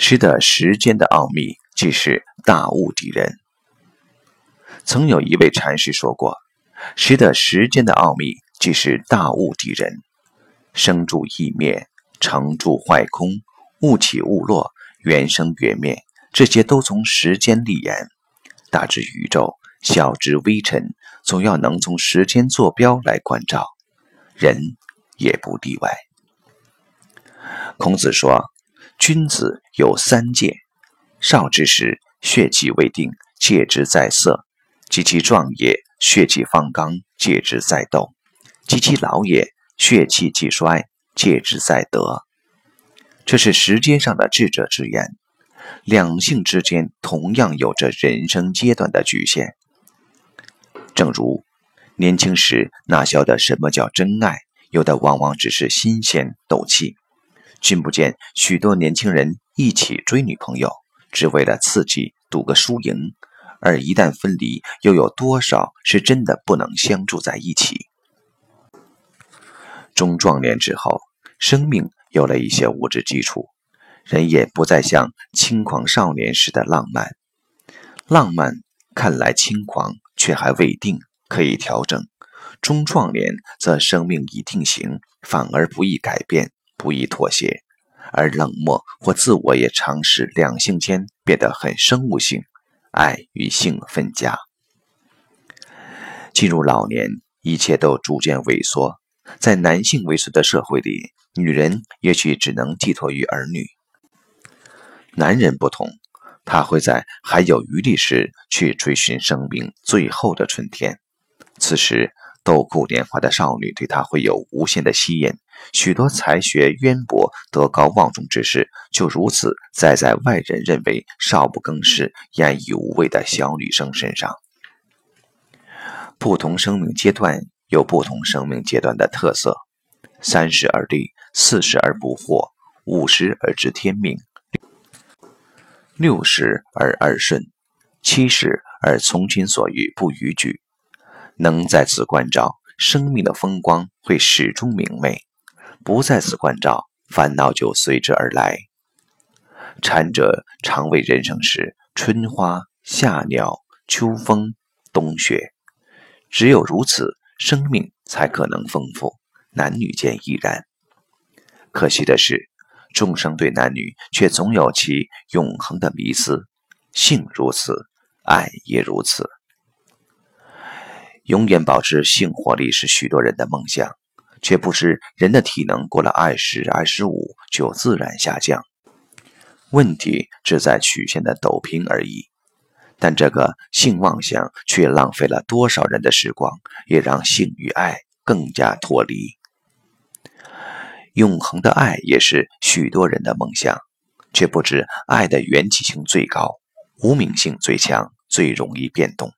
识得时间的奥秘，即是大悟敌人。曾有一位禅师说过：“识得时间的奥秘，即是大悟敌人。生住异灭，成住坏空，物起物落，缘生缘灭，这些都从时间立言。大至宇宙，小至微尘，总要能从时间坐标来关照。人也不例外。”孔子说。君子有三戒：少之时，血气未定，戒之在色；及其壮也，血气方刚，戒之在斗；及其老也，血气既衰，戒之在德。这是时间上的智者之言。两性之间同样有着人生阶段的局限。正如年轻时哪晓得什么叫真爱，有的往往只是新鲜斗气。君不见许多年轻人一起追女朋友，只为了刺激赌个输赢；而一旦分离，又有多少是真的不能相住在一起？中壮年之后，生命有了一些物质基础，人也不再像轻狂少年时的浪漫。浪漫看来轻狂，却还未定，可以调整；中壮年则生命已定型，反而不易改变。不易妥协，而冷漠或自我也常使两性间变得很生物性，爱与性分家。进入老年，一切都逐渐萎缩。在男性萎缩的社会里，女人也许只能寄托于儿女。男人不同，他会在还有余力时去追寻生命最后的春天。此时，豆蔻年华的少女对他会有无限的吸引。许多才学渊博、德高望重之士，就如此栽在外人认为少不更事、烟已无味的小女生身上。不同生命阶段有不同生命阶段的特色：三十而立，四十而不惑，五十而知天命，六十而耳顺，七十而从心所欲不逾矩。能在此关照，生命的风光会始终明媚。不在此关照，烦恼就随之而来。禅者常为人生时春花、夏鸟、秋风、冬雪，只有如此，生命才可能丰富。男女间亦然。可惜的是，众生对男女却总有其永恒的迷思。性如此，爱也如此。永远保持性活力是许多人的梦想。却不知人的体能过了二十二十五就自然下降，问题只在曲线的陡平而已。但这个性妄想却浪费了多少人的时光，也让性与爱更加脱离。永恒的爱也是许多人的梦想，却不知爱的缘起性最高，无名性最强，最容易变动。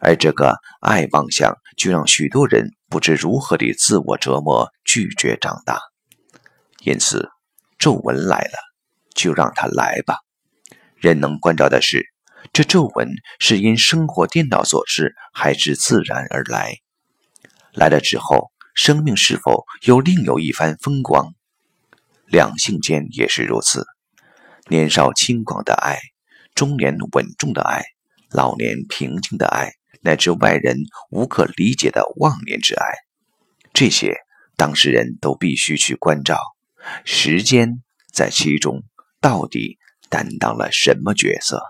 而这个爱妄想，就让许多人不知如何地自我折磨，拒绝长大。因此，皱纹来了，就让它来吧。人能关照的是，这皱纹是因生活颠倒所致，还是自然而来？来了之后，生命是否又另有一番风光？两性间也是如此。年少轻狂的爱，中年稳重的爱，老年平静的爱。乃至外人无可理解的忘年之爱，这些当事人都必须去关照。时间在其中到底担当了什么角色？